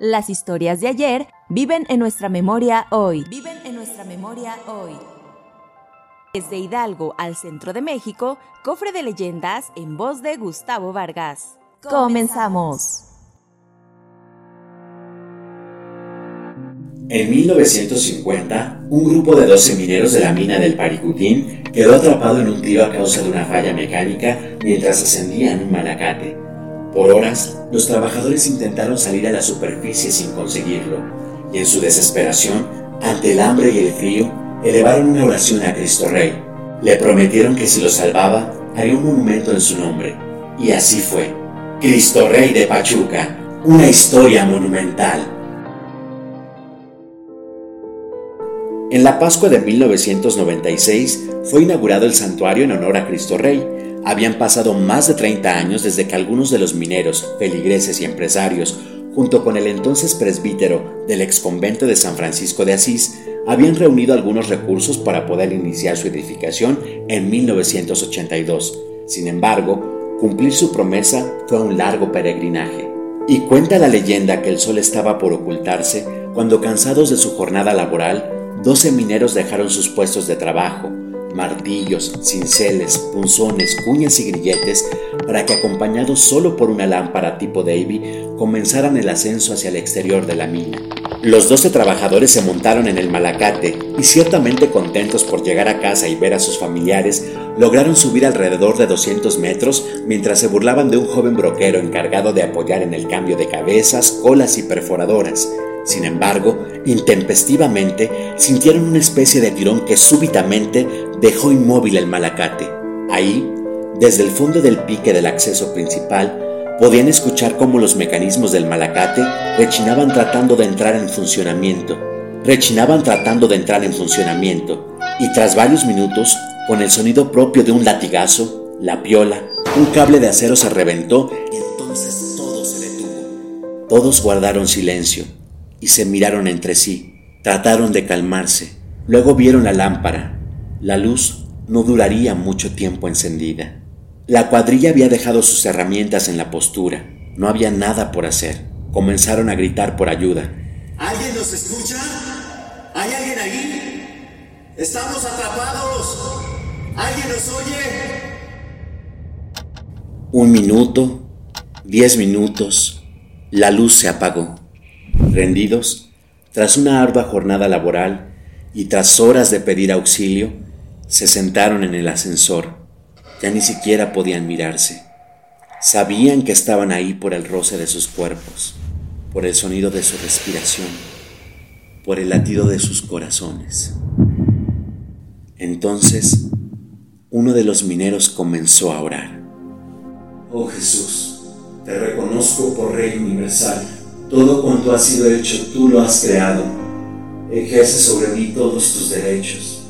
Las historias de ayer viven en nuestra memoria hoy. Viven en nuestra memoria hoy. Desde Hidalgo al centro de México, cofre de leyendas en voz de Gustavo Vargas. Comenzamos. En 1950, un grupo de 12 mineros de la mina del Paricutín quedó atrapado en un tiro a causa de una falla mecánica mientras ascendían un malacate. Por horas, los trabajadores intentaron salir a la superficie sin conseguirlo, y en su desesperación, ante el hambre y el frío, elevaron una oración a Cristo Rey. Le prometieron que si lo salvaba, haría un monumento en su nombre. Y así fue. Cristo Rey de Pachuca, una historia monumental. En la Pascua de 1996 fue inaugurado el santuario en honor a Cristo Rey. Habían pasado más de 30 años desde que algunos de los mineros, feligreses y empresarios, junto con el entonces presbítero del exconvento de San Francisco de Asís, habían reunido algunos recursos para poder iniciar su edificación en 1982. Sin embargo, cumplir su promesa fue un largo peregrinaje. Y cuenta la leyenda que el sol estaba por ocultarse cuando cansados de su jornada laboral, Doce mineros dejaron sus puestos de trabajo, martillos, cinceles, punzones, cuñas y grilletes, para que acompañados solo por una lámpara tipo Davy, comenzaran el ascenso hacia el exterior de la mina. Los doce trabajadores se montaron en el malacate y ciertamente contentos por llegar a casa y ver a sus familiares, lograron subir alrededor de 200 metros mientras se burlaban de un joven broquero encargado de apoyar en el cambio de cabezas, colas y perforadoras, sin embargo, intempestivamente sintieron una especie de tirón que súbitamente dejó inmóvil el malacate. Ahí, desde el fondo del pique del acceso principal, podían escuchar cómo los mecanismos del malacate rechinaban tratando de entrar en funcionamiento. Rechinaban tratando de entrar en funcionamiento, y tras varios minutos, con el sonido propio de un latigazo, la piola, un cable de acero se reventó y entonces todo se detuvo. Todos guardaron silencio y se miraron entre sí. Trataron de calmarse. Luego vieron la lámpara. La luz no duraría mucho tiempo encendida. La cuadrilla había dejado sus herramientas en la postura. No había nada por hacer. Comenzaron a gritar por ayuda. ¿Alguien nos escucha? ¿Hay alguien ahí? Estamos atrapados. ¿Alguien nos oye? Un minuto, diez minutos, la luz se apagó. Rendidos, tras una ardua jornada laboral y tras horas de pedir auxilio, se sentaron en el ascensor. Ya ni siquiera podían mirarse. Sabían que estaban ahí por el roce de sus cuerpos, por el sonido de su respiración, por el latido de sus corazones. Entonces, uno de los mineros comenzó a orar. Oh Jesús, te reconozco por Rey Universal todo cuanto ha sido hecho, tú lo has creado. Ejerce sobre mí todos tus derechos.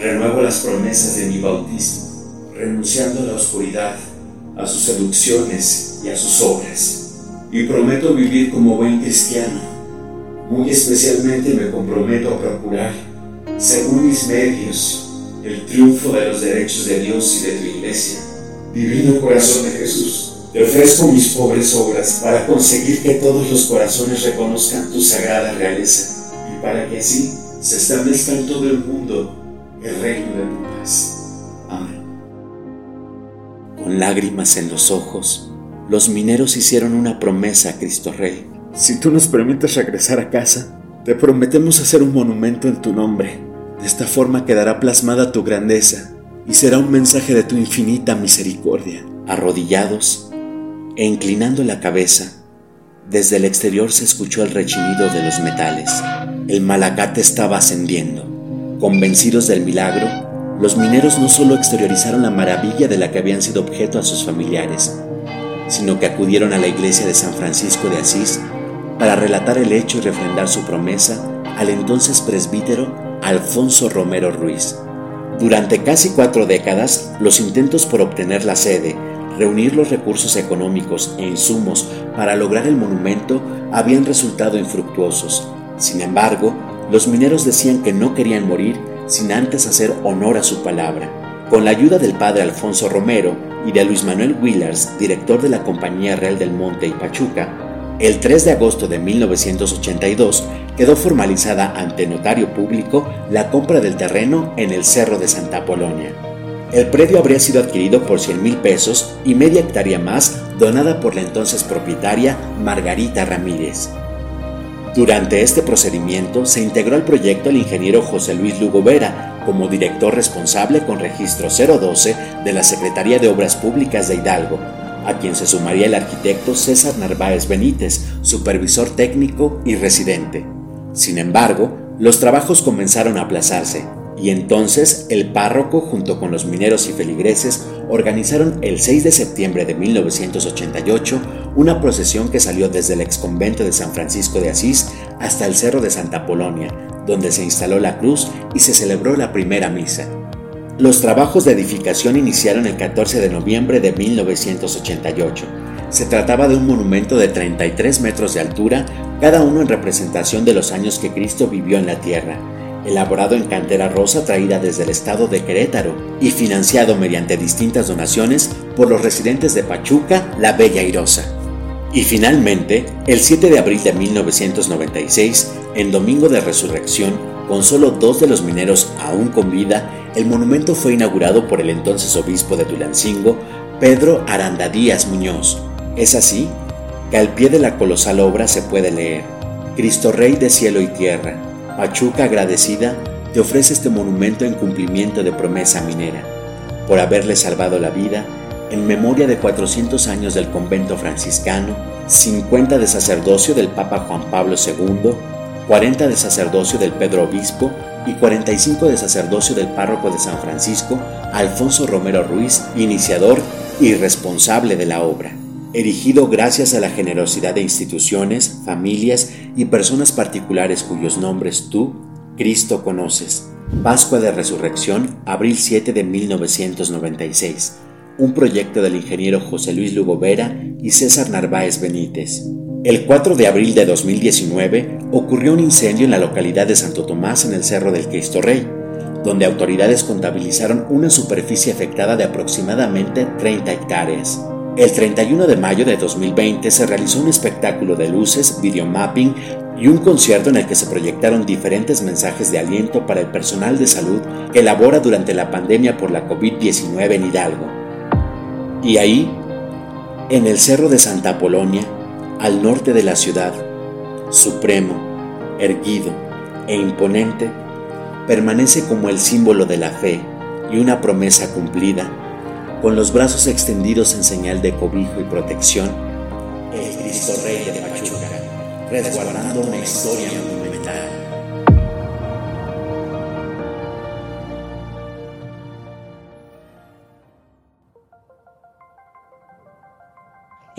Renuevo las promesas de mi bautismo, renunciando a la oscuridad, a sus seducciones y a sus obras. Y prometo vivir como buen cristiano. Muy especialmente me comprometo a procurar, según mis medios, el triunfo de los derechos de Dios y de tu iglesia. Divino corazón de Jesús te ofrezco mis pobres obras para conseguir que todos los corazones reconozcan tu sagrada realeza y para que así se establezca en todo el mundo el reino de tu paz. Amén. Con lágrimas en los ojos, los mineros hicieron una promesa a Cristo Rey. Si tú nos permites regresar a casa, te prometemos hacer un monumento en tu nombre. De esta forma quedará plasmada tu grandeza y será un mensaje de tu infinita misericordia. Arrodillados, e inclinando la cabeza, desde el exterior se escuchó el rechinido de los metales. El malacate estaba ascendiendo. Convencidos del milagro, los mineros no solo exteriorizaron la maravilla de la que habían sido objeto a sus familiares, sino que acudieron a la iglesia de San Francisco de Asís para relatar el hecho y refrendar su promesa al entonces presbítero Alfonso Romero Ruiz. Durante casi cuatro décadas, los intentos por obtener la sede, reunir los recursos económicos e insumos para lograr el monumento habían resultado infructuosos. Sin embargo, los mineros decían que no querían morir sin antes hacer honor a su palabra. Con la ayuda del padre Alfonso Romero y de Luis Manuel Willers, director de la Compañía Real del Monte y Pachuca, el 3 de agosto de 1982 quedó formalizada ante notario público la compra del terreno en el Cerro de Santa Polonia. El predio habría sido adquirido por 100 mil pesos y media hectárea más donada por la entonces propietaria Margarita Ramírez. Durante este procedimiento se integró al proyecto el ingeniero José Luis Lugo Vera como director responsable con registro 012 de la Secretaría de Obras Públicas de Hidalgo, a quien se sumaría el arquitecto César Narváez Benítez, supervisor técnico y residente. Sin embargo, los trabajos comenzaron a aplazarse y entonces el párroco junto con los mineros y feligreses organizaron el 6 de septiembre de 1988 una procesión que salió desde el exconvento de San Francisco de Asís hasta el Cerro de Santa Polonia, donde se instaló la cruz y se celebró la primera misa. Los trabajos de edificación iniciaron el 14 de noviembre de 1988. Se trataba de un monumento de 33 metros de altura, cada uno en representación de los años que Cristo vivió en la tierra elaborado en cantera rosa traída desde el estado de Querétaro y financiado mediante distintas donaciones por los residentes de Pachuca, La Bella Irosa. Y finalmente, el 7 de abril de 1996, en Domingo de Resurrección, con solo dos de los mineros aún con vida, el monumento fue inaugurado por el entonces obispo de Tulancingo, Pedro Aranda Díaz Muñoz. Es así que al pie de la colosal obra se puede leer, Cristo Rey de cielo y tierra, Pachuca agradecida te ofrece este monumento en cumplimiento de promesa minera, por haberle salvado la vida en memoria de 400 años del convento franciscano, 50 de sacerdocio del Papa Juan Pablo II, 40 de sacerdocio del Pedro Obispo y 45 de sacerdocio del párroco de San Francisco, Alfonso Romero Ruiz, iniciador y responsable de la obra erigido gracias a la generosidad de instituciones, familias y personas particulares cuyos nombres tú, Cristo, conoces. Pascua de Resurrección, abril 7 de 1996. Un proyecto del ingeniero José Luis Lugo Vera y César Narváez Benítez. El 4 de abril de 2019 ocurrió un incendio en la localidad de Santo Tomás en el Cerro del Cristo Rey, donde autoridades contabilizaron una superficie afectada de aproximadamente 30 hectáreas. El 31 de mayo de 2020 se realizó un espectáculo de luces, videomapping y un concierto en el que se proyectaron diferentes mensajes de aliento para el personal de salud que labora durante la pandemia por la COVID-19 en Hidalgo. Y ahí, en el Cerro de Santa Polonia, al norte de la ciudad, supremo, erguido e imponente, permanece como el símbolo de la fe y una promesa cumplida con los brazos extendidos en señal de cobijo y protección, el Cristo Rey de Pachuca, resguardando una historia.